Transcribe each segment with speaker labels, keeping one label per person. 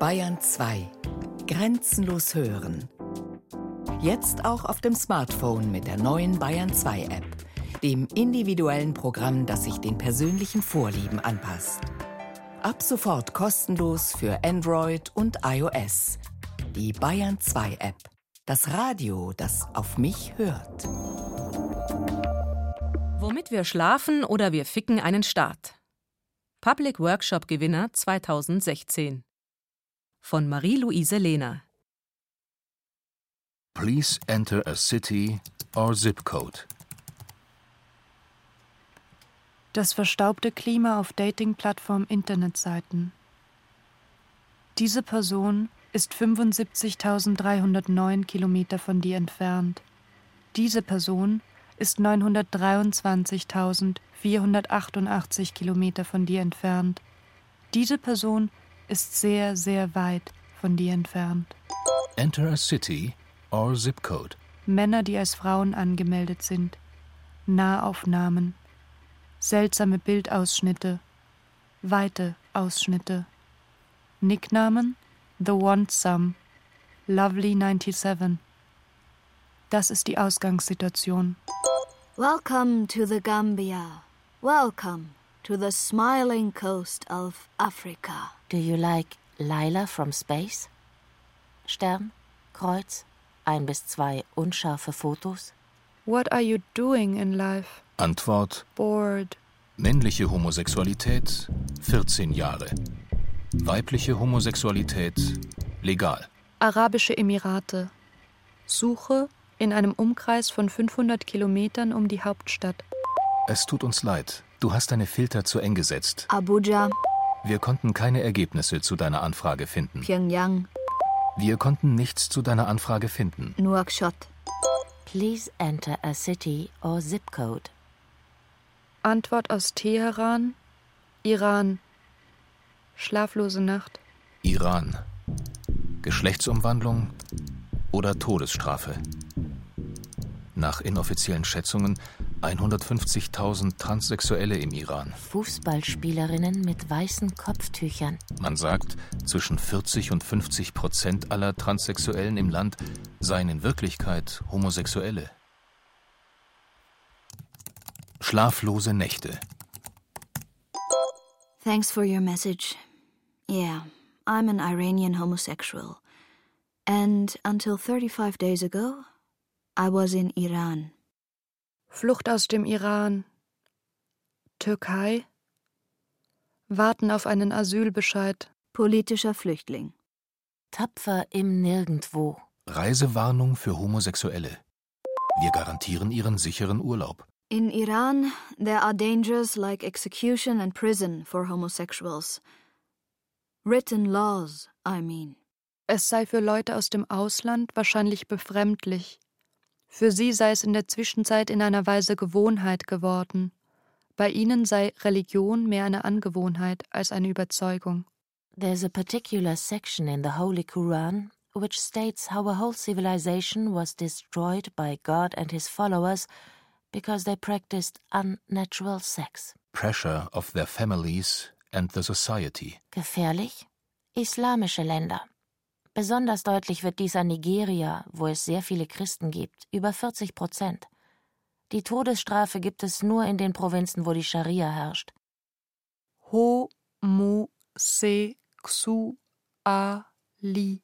Speaker 1: Bayern 2. Grenzenlos hören. Jetzt auch auf dem Smartphone mit der neuen Bayern 2 App, dem individuellen Programm, das sich den persönlichen Vorlieben anpasst. Ab sofort kostenlos für Android und iOS. Die Bayern 2 App. Das Radio, das auf mich hört.
Speaker 2: Womit wir schlafen oder wir ficken einen Staat. Public Workshop Gewinner 2016 von Marie-Louise Lehner.
Speaker 3: Please enter a city or zip code.
Speaker 4: Das verstaubte Klima auf Dating-Plattform Internetseiten. Diese Person ist 75.309 Kilometer von dir entfernt. Diese Person ist 923.488 Kilometer von dir entfernt. Diese Person ist sehr, sehr weit von dir entfernt.
Speaker 3: Enter a city or zip code.
Speaker 4: Männer, die als Frauen angemeldet sind. Nahaufnahmen. Seltsame Bildausschnitte. Weite Ausschnitte. Nicknamen The Want Some. Lovely 97. Das ist die Ausgangssituation.
Speaker 5: Welcome to the Gambia. Welcome to the smiling coast of Africa.
Speaker 6: Do you like Lila from Space? Stern, Kreuz, ein bis zwei unscharfe Fotos?
Speaker 4: What are you doing in life?
Speaker 3: Antwort:
Speaker 4: Bored.
Speaker 3: Männliche Homosexualität 14 Jahre. Weibliche Homosexualität legal.
Speaker 4: Arabische Emirate. Suche in einem Umkreis von 500 Kilometern um die Hauptstadt.
Speaker 3: Es tut uns leid. Du hast deine Filter zu eng gesetzt.
Speaker 5: Abuja,
Speaker 3: Wir konnten keine Ergebnisse zu deiner Anfrage finden.
Speaker 5: Pyongyang,
Speaker 3: Wir konnten nichts zu deiner Anfrage finden.
Speaker 5: Nouakchott.
Speaker 6: Please enter a city or zip code.
Speaker 4: Antwort aus Teheran. Iran. Schlaflose Nacht.
Speaker 3: Iran. Geschlechtsumwandlung oder Todesstrafe. Nach inoffiziellen Schätzungen 150.000 Transsexuelle im Iran.
Speaker 6: Fußballspielerinnen mit weißen Kopftüchern.
Speaker 3: Man sagt, zwischen 40 und 50 Prozent aller Transsexuellen im Land seien in Wirklichkeit Homosexuelle. Schlaflose Nächte.
Speaker 5: Thanks for your message. Yeah, I'm an Iranian homosexual. And until 35 days ago, I was in Iran.
Speaker 4: Flucht aus dem Iran. Türkei. Warten auf einen Asylbescheid.
Speaker 5: Politischer Flüchtling.
Speaker 6: Tapfer im Nirgendwo.
Speaker 3: Reisewarnung für Homosexuelle. Wir garantieren ihren sicheren Urlaub.
Speaker 5: In Iran, there are dangers like execution and prison for homosexuals. Written laws, I mean.
Speaker 4: Es sei für Leute aus dem Ausland wahrscheinlich befremdlich. Für sie sei es in der Zwischenzeit in einer Weise Gewohnheit geworden. Bei ihnen sei Religion mehr eine Angewohnheit als eine Überzeugung.
Speaker 6: There's a particular section in the Holy Quran which states how a whole civilization was destroyed by God and his followers because they practiced unnatural sex.
Speaker 3: Pressure of their families and the society.
Speaker 6: Gefährlich? Islamische Länder. Besonders deutlich wird dies an Nigeria, wo es sehr viele Christen gibt, über 40 Prozent. Die Todesstrafe gibt es nur in den Provinzen, wo die Scharia herrscht.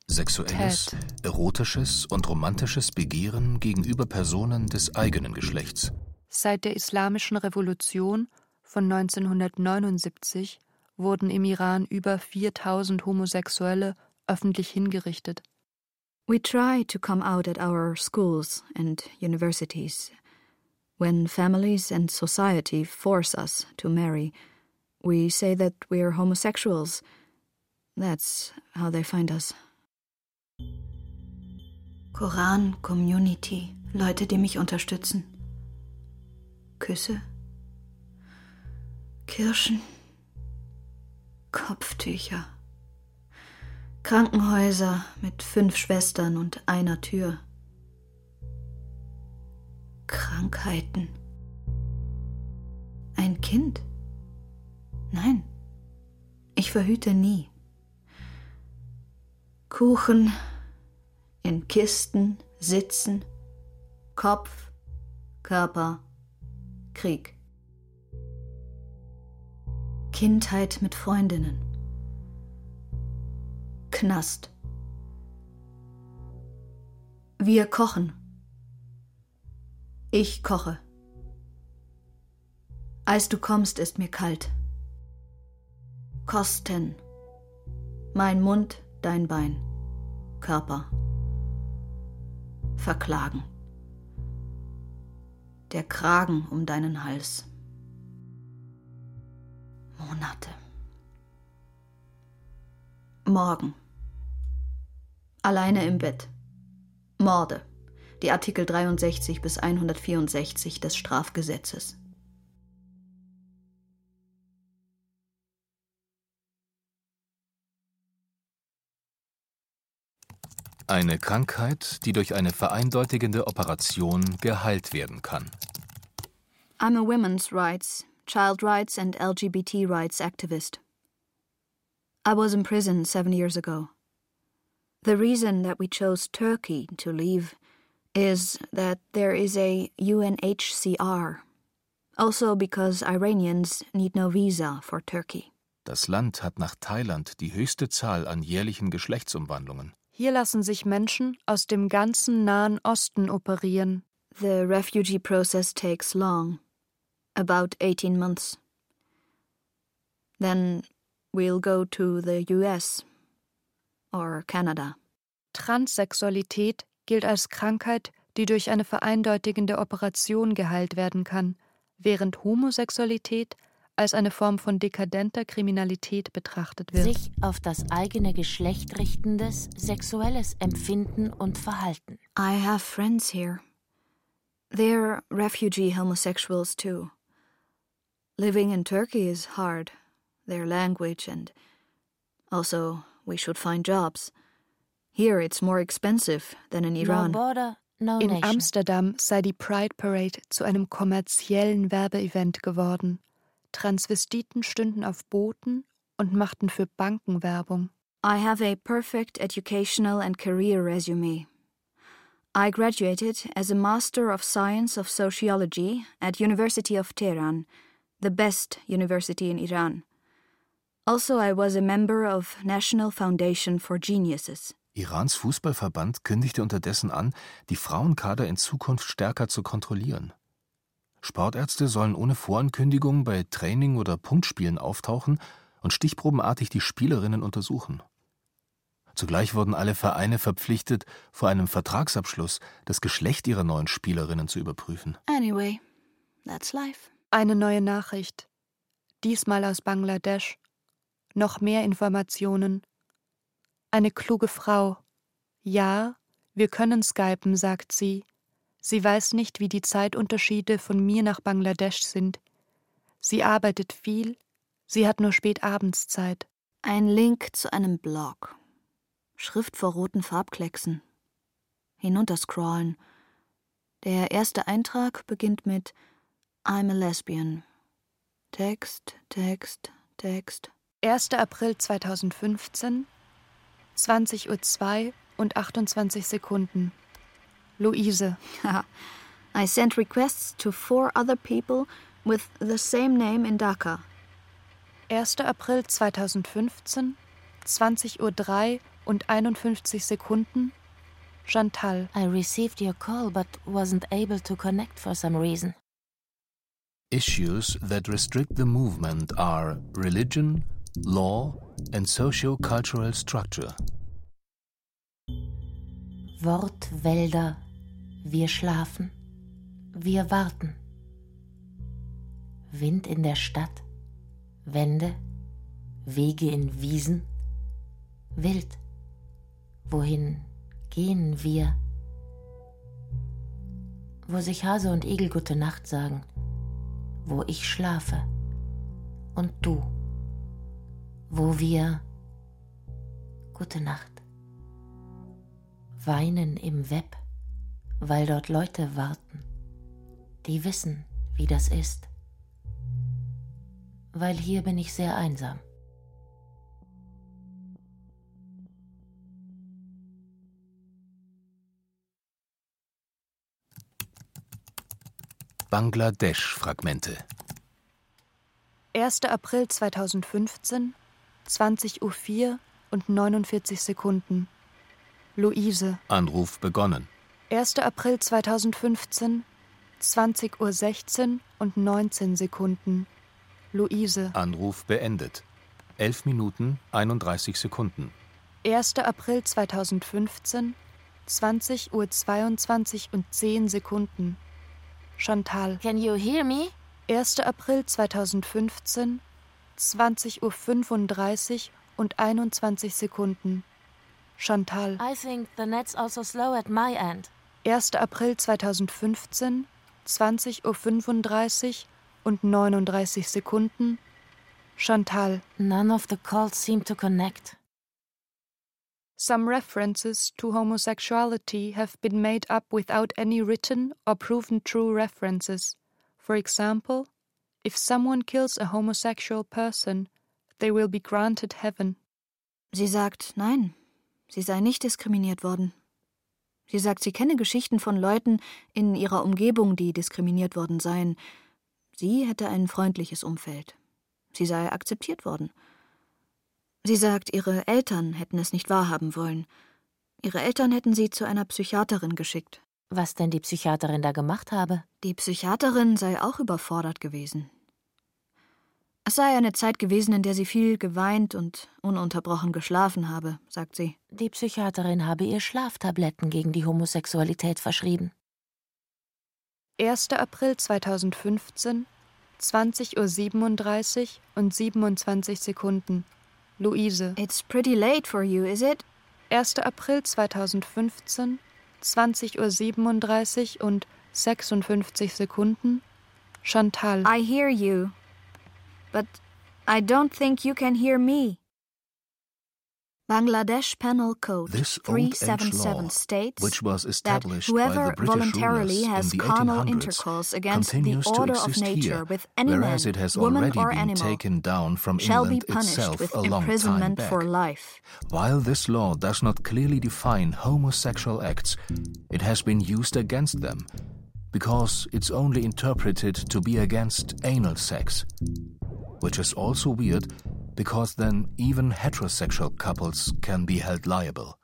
Speaker 3: Sexuelles, erotisches und romantisches Begehren gegenüber Personen des eigenen Geschlechts.
Speaker 4: Seit der Islamischen Revolution von 1979 wurden im Iran über 4000 Homosexuelle öffentlich hingerichtet.
Speaker 5: We try to come out at our schools and universities. When families and society force us to marry, we say that we're homosexuals. That's how they find us. Koran Community, Leute, die mich unterstützen. Küsse. Kirschen. Kopftücher. Krankenhäuser mit fünf Schwestern und einer Tür. Krankheiten. Ein Kind? Nein, ich verhüte nie. Kuchen, in Kisten, Sitzen, Kopf, Körper, Krieg. Kindheit mit Freundinnen. Knast. Wir kochen. Ich koche. Als du kommst, ist mir kalt. Kosten. Mein Mund, dein Bein. Körper. Verklagen. Der Kragen um deinen Hals. Monate. Morgen. Alleine im Bett. Morde. Die Artikel 63 bis 164 des Strafgesetzes.
Speaker 3: Eine Krankheit, die durch eine vereindeutigende Operation geheilt werden kann.
Speaker 5: I'm a women's rights, child rights and LGBT rights activist. I was in prison seven years ago. The reason that we chose Turkey to leave is that there is a UNHCR. Also because Iranians need no visa for Turkey.
Speaker 3: Das Land hat nach Thailand die höchste Zahl an jährlichen Geschlechtsumwandlungen.
Speaker 4: Hier lassen sich Menschen aus dem ganzen Nahen Osten operieren.
Speaker 5: The refugee process takes long, about 18 months. Then we'll go to the US or Canada.
Speaker 4: Transsexualität gilt als Krankheit, die durch eine vereindeutigende Operation geheilt werden kann, während Homosexualität als eine Form von dekadenter Kriminalität betrachtet wird.
Speaker 6: Sich auf das eigene Geschlecht richtendes sexuelles Empfinden und Verhalten.
Speaker 5: I have friends here. They're refugee homosexuals too. Living in Turkey is hard, their language, and also we should find jobs. Here it's more expensive than in Iran.
Speaker 6: No border, no
Speaker 4: In
Speaker 6: nation.
Speaker 4: Amsterdam sei die Pride Parade zu einem kommerziellen Werbeevent geworden. Transvestiten stünden auf Booten und machten für Banken Werbung.
Speaker 5: I have a perfect educational and career resume. I graduated as a Master of Science of Sociology at University of Tehran, the best university in Iran. Also, I was a member of National Foundation for Geniuses.
Speaker 3: Irans Fußballverband kündigte unterdessen an, die Frauenkader in Zukunft stärker zu kontrollieren. Sportärzte sollen ohne Vorankündigung bei Training oder Punktspielen auftauchen und stichprobenartig die Spielerinnen untersuchen. Zugleich wurden alle Vereine verpflichtet, vor einem Vertragsabschluss das Geschlecht ihrer neuen Spielerinnen zu überprüfen.
Speaker 5: Anyway, that's life.
Speaker 4: Eine neue Nachricht. Diesmal aus Bangladesch. Noch mehr Informationen. Eine kluge Frau. Ja, wir können skypen, sagt sie. Sie weiß nicht, wie die Zeitunterschiede von mir nach Bangladesch sind. Sie arbeitet viel, sie hat nur spät abends Zeit.
Speaker 5: Ein Link zu einem Blog. Schrift vor roten Farbklecksen. Hinunterscrollen. Der erste Eintrag beginnt mit I'm a lesbian. Text, Text, Text.
Speaker 4: 1. April 2015, 20.02 Uhr und 28 Sekunden. Luise.
Speaker 5: I sent requests to four other people with the same name in Dhaka.
Speaker 4: 1. April 2015, 20.03 Uhr und 51 Sekunden. Chantal.
Speaker 6: I received your call but wasn't able to connect for some reason.
Speaker 3: Issues that restrict the movement are religion, law and socio-cultural structure.
Speaker 6: Wortwälder, wir schlafen, wir warten. Wind in der Stadt, Wände, Wege in Wiesen, wild. Wohin gehen wir? Wo sich Hase und Igel gute Nacht sagen, wo ich schlafe und du, wo wir Gute Nacht weinen im Web, weil dort Leute warten, die wissen, wie das ist, weil hier bin ich sehr einsam.
Speaker 3: Bangladesch-Fragmente.
Speaker 4: 1. April 2015 20.04 Uhr und 49 Sekunden. Luise.
Speaker 3: Anruf begonnen.
Speaker 4: 1. April 2015, 20.16 Uhr und 19 Sekunden. Luise.
Speaker 3: Anruf beendet. 11 Minuten 31 Sekunden.
Speaker 4: 1. April 2015, 20.22 Uhr und 10 Sekunden. Chantal.
Speaker 6: Can you hear me?
Speaker 4: 1. April 2015, 20.35 Uhr und 21 Sekunden. Chantal.
Speaker 6: I think the net's also slow at my end.
Speaker 4: 1. April 2015, 20.35 Uhr und 39 Sekunden. Chantal.
Speaker 6: None of the calls seem to connect.
Speaker 4: Some references to homosexuality have been made up without any written or proven true references. For example, if someone kills a homosexual person, they will be granted heaven.
Speaker 5: Sie sagt, nein, sie sei nicht diskriminiert worden. Sie sagt, sie kenne Geschichten von Leuten in ihrer Umgebung, die diskriminiert worden seien. Sie hätte ein freundliches Umfeld. Sie sei akzeptiert worden. Sie sagt, ihre Eltern hätten es nicht wahrhaben wollen. Ihre Eltern hätten sie zu einer Psychiaterin geschickt.
Speaker 6: Was denn die Psychiaterin da gemacht habe?
Speaker 5: Die Psychiaterin sei auch überfordert gewesen. Es sei eine Zeit gewesen, in der sie viel geweint und ununterbrochen geschlafen habe, sagt sie.
Speaker 6: Die Psychiaterin habe ihr Schlaftabletten gegen die Homosexualität verschrieben.
Speaker 4: 1. April 2015, 20.37 Uhr und 27 Sekunden. Luise.
Speaker 5: It's pretty late for you, is it?
Speaker 4: 1. April 2015, 20.37 Uhr und 56 Sekunden. Chantal.
Speaker 5: I hear you, but I don't think you can hear me. Bangladesh Penal Code
Speaker 3: This
Speaker 5: 377
Speaker 3: law,
Speaker 5: states
Speaker 3: which was
Speaker 5: that
Speaker 3: established by
Speaker 5: whoever
Speaker 3: the British
Speaker 5: voluntarily has
Speaker 3: in the
Speaker 5: carnal
Speaker 3: 1800s,
Speaker 5: intercourse against the order of nature
Speaker 3: here,
Speaker 5: with any man,
Speaker 3: it has
Speaker 5: woman,
Speaker 3: already
Speaker 5: or
Speaker 3: been
Speaker 5: animal
Speaker 3: taken down from
Speaker 5: shall be
Speaker 3: England
Speaker 5: punished
Speaker 3: itself
Speaker 5: with
Speaker 3: a long time
Speaker 5: imprisonment
Speaker 3: back.
Speaker 5: for life.
Speaker 3: While this law does not clearly define homosexual acts, it has been used against them because it's only interpreted to be against anal sex. Which is also weird because then even heterosexual couples can be held liable.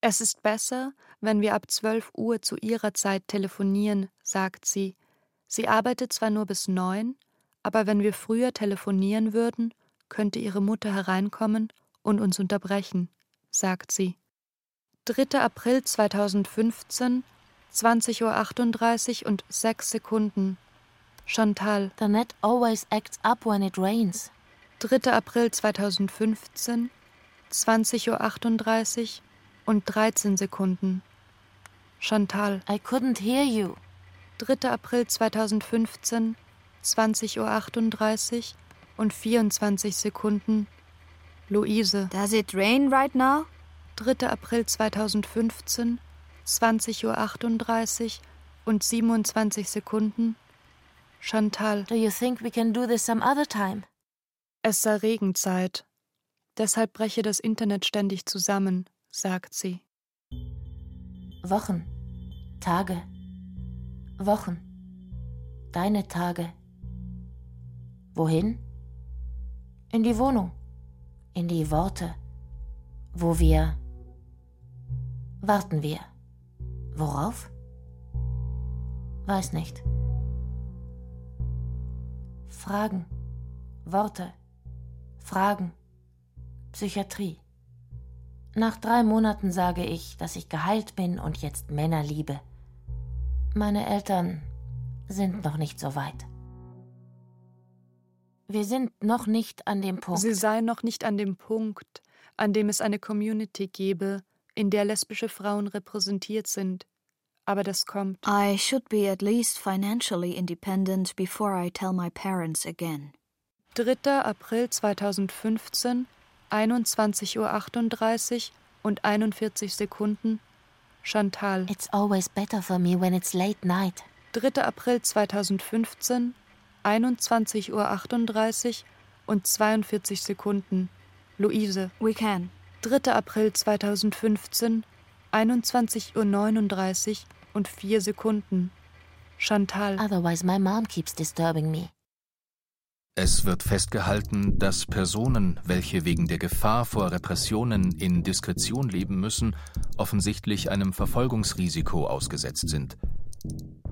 Speaker 4: Es ist besser, wenn wir ab 12 Uhr zu ihrer Zeit telefonieren, sagt sie. Sie arbeitet zwar nur bis neun, aber wenn wir früher telefonieren würden, könnte ihre Mutter hereinkommen und uns unterbrechen, sagt sie. 3. April 2015, 20.38 Uhr und 6 Sekunden. Chantal.
Speaker 6: The net always acts up when it rains.
Speaker 4: 3. April 2015, 20.38 Uhr und 13 Sekunden. Chantal.
Speaker 6: I couldn't hear you.
Speaker 4: 3. April 2015, 20.38 Uhr und 24 Sekunden. Luise.
Speaker 5: Does it rain right now?
Speaker 4: 3. April 2015, 20.38 Uhr und 27 Sekunden. Chantal.
Speaker 6: Do you think we can do this some other time?
Speaker 4: Es sei Regenzeit. Deshalb breche das Internet ständig zusammen, sagt sie.
Speaker 6: Wochen, Tage, Wochen, deine Tage. Wohin? In die Wohnung, in die Worte, wo wir warten wir. Worauf? Weiß nicht. Fragen, Worte, Fragen, Psychiatrie. Nach drei Monaten sage ich, dass ich geheilt bin und jetzt Männer liebe. Meine Eltern sind noch nicht so weit. Wir sind noch nicht an dem Punkt.
Speaker 4: Sie sei noch nicht an dem Punkt, an dem es eine Community gebe, in der lesbische Frauen repräsentiert sind. Aber das kommt.
Speaker 5: I should be at least financially independent before I tell my parents again.
Speaker 4: 3. April 2015, 21.38 Uhr und 41 Sekunden. Chantal.
Speaker 6: It's always better for me when it's late night.
Speaker 4: 3. April 2015, 21.38 Uhr und 42 Sekunden. Luise.
Speaker 5: We can.
Speaker 4: 3. April 2015, 21.39 Uhr und 4 Sekunden. Chantal.
Speaker 6: Otherwise, my mom keeps disturbing me.
Speaker 3: Es wird festgehalten, dass Personen, welche wegen der Gefahr vor Repressionen in Diskretion leben müssen, offensichtlich einem Verfolgungsrisiko ausgesetzt sind.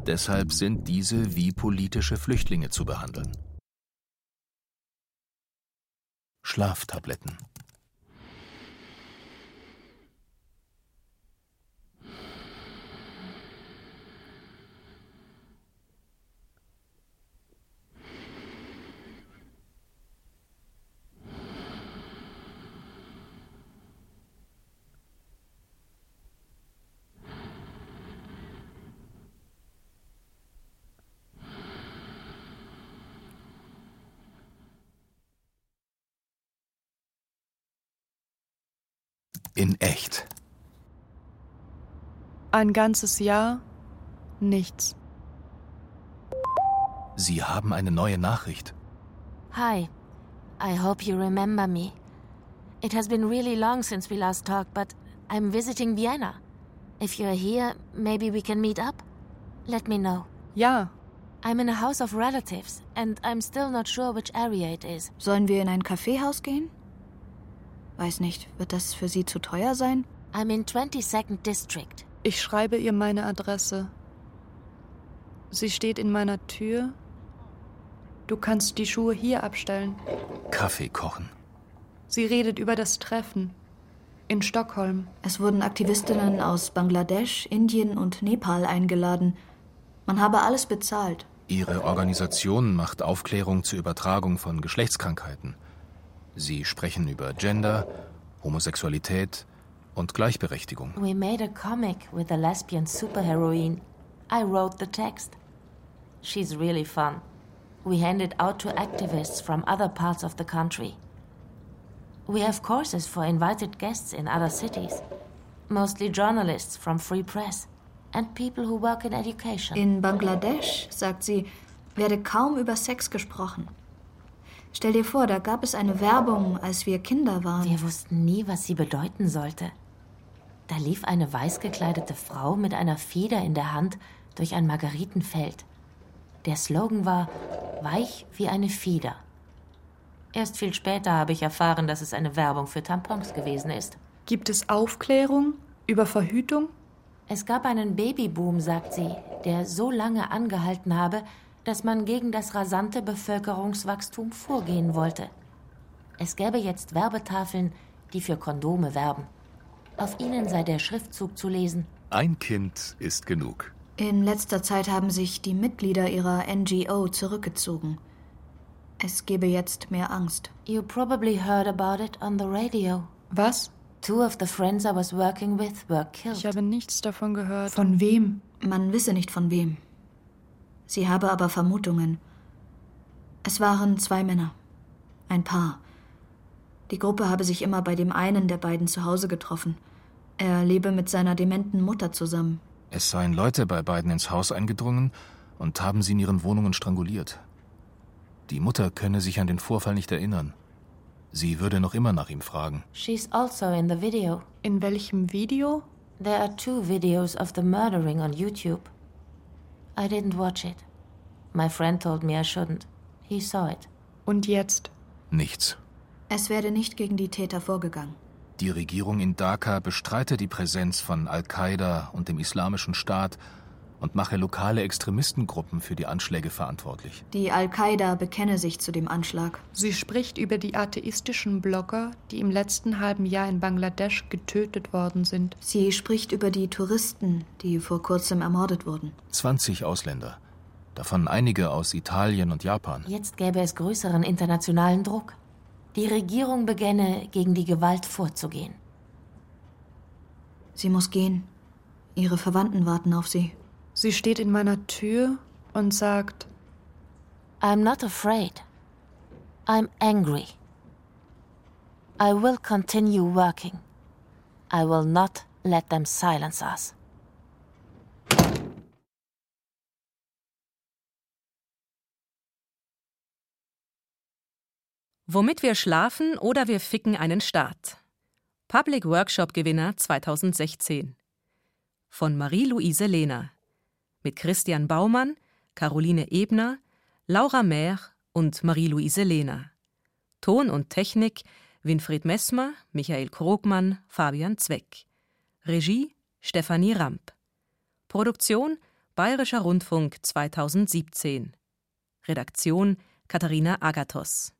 Speaker 3: Deshalb sind diese wie politische Flüchtlinge zu behandeln. Schlaftabletten In echt.
Speaker 4: Ein ganzes Jahr nichts.
Speaker 3: Sie haben eine neue Nachricht.
Speaker 6: Hi. I hope you remember me. It has been really long since we last talked, but I'm visiting Vienna. If you're here, maybe we can meet up? Let me know.
Speaker 4: Ja.
Speaker 6: I'm in a house of relatives, and I'm still not sure which area it is.
Speaker 5: Sollen wir in ein Kaffeehaus gehen? Weiß nicht, wird das für Sie zu teuer sein?
Speaker 6: I'm in 22nd District.
Speaker 4: Ich schreibe ihr meine Adresse. Sie steht in meiner Tür. Du kannst die Schuhe hier abstellen.
Speaker 3: Kaffee kochen.
Speaker 4: Sie redet über das Treffen. In Stockholm.
Speaker 5: Es wurden Aktivistinnen aus Bangladesch, Indien und Nepal eingeladen. Man habe alles bezahlt.
Speaker 3: Ihre Organisation macht Aufklärung zur Übertragung von Geschlechtskrankheiten. Sie sprechen über Gender, Homosexualität und Gleichberechtigung.
Speaker 6: We made a comic with a lesbian superheroine. I wrote the text. She's really fun. We hand it out to activists from other parts of the country. We have courses for invited guests in other cities, mostly journalists from Free Press and people who work in education.
Speaker 5: In Bangladesch, sagt sie, werde kaum über Sex gesprochen. Stell dir vor, da gab es eine Werbung, als wir Kinder waren.
Speaker 6: Wir wussten nie, was sie bedeuten sollte. Da lief eine weiß gekleidete Frau mit einer Feder in der Hand durch ein Margaritenfeld. Der Slogan war weich wie eine Feder. Erst viel später habe ich erfahren, dass es eine Werbung für Tampons gewesen ist.
Speaker 4: Gibt es Aufklärung über Verhütung?
Speaker 6: Es gab einen Babyboom, sagt sie, der so lange angehalten habe, dass man gegen das rasante Bevölkerungswachstum vorgehen wollte. Es gäbe jetzt Werbetafeln, die für Kondome werben. Auf ihnen sei der Schriftzug zu lesen.
Speaker 3: Ein Kind ist genug.
Speaker 5: In letzter Zeit haben sich die Mitglieder ihrer NGO zurückgezogen. Es gebe jetzt mehr Angst.
Speaker 6: You probably heard about it on the radio.
Speaker 4: Was?
Speaker 6: Two of the friends I was working with were killed.
Speaker 4: Ich habe nichts davon gehört. Von wem?
Speaker 5: Man wisse nicht von wem. Sie habe aber Vermutungen. Es waren zwei Männer. Ein Paar. Die Gruppe habe sich immer bei dem einen der beiden zu Hause getroffen. Er lebe mit seiner dementen Mutter zusammen.
Speaker 3: Es seien Leute bei beiden ins Haus eingedrungen und haben sie in ihren Wohnungen stranguliert. Die Mutter könne sich an den Vorfall nicht erinnern. Sie würde noch immer nach ihm fragen.
Speaker 6: She's also in the video.
Speaker 4: In welchem Video?
Speaker 6: There are two videos of the murdering on YouTube. I didn't watch it. My friend told me I shouldn't. He saw it.
Speaker 4: Und jetzt?
Speaker 3: Nichts.
Speaker 5: Es werde nicht gegen die Täter vorgegangen.
Speaker 3: Die Regierung in Dhaka bestreite die Präsenz von Al-Qaida und dem Islamischen Staat und mache lokale Extremistengruppen für die Anschläge verantwortlich.
Speaker 5: Die Al-Qaida bekenne sich zu dem Anschlag.
Speaker 4: Sie spricht über die atheistischen Blogger, die im letzten halben Jahr in Bangladesch getötet worden sind.
Speaker 5: Sie spricht über die Touristen, die vor kurzem ermordet wurden.
Speaker 3: 20 Ausländer, davon einige aus Italien und Japan.
Speaker 6: Jetzt gäbe es größeren internationalen Druck. Die Regierung begänne, gegen die Gewalt vorzugehen.
Speaker 5: Sie muss gehen. Ihre Verwandten warten auf sie.
Speaker 4: Sie steht in meiner Tür und sagt,
Speaker 6: I'm not afraid. I'm angry. I will continue working. I will not let them silence us.
Speaker 2: Womit wir schlafen oder wir ficken einen Staat. Public Workshop Gewinner 2016. Von Marie-Louise Lehner. Mit Christian Baumann, Caroline Ebner, Laura Mehr und Marie-Louise Lehner. Ton und Technik Winfried Messmer, Michael Krogmann, Fabian Zweck. Regie Stefanie Ramp. Produktion Bayerischer Rundfunk 2017. Redaktion Katharina Agathos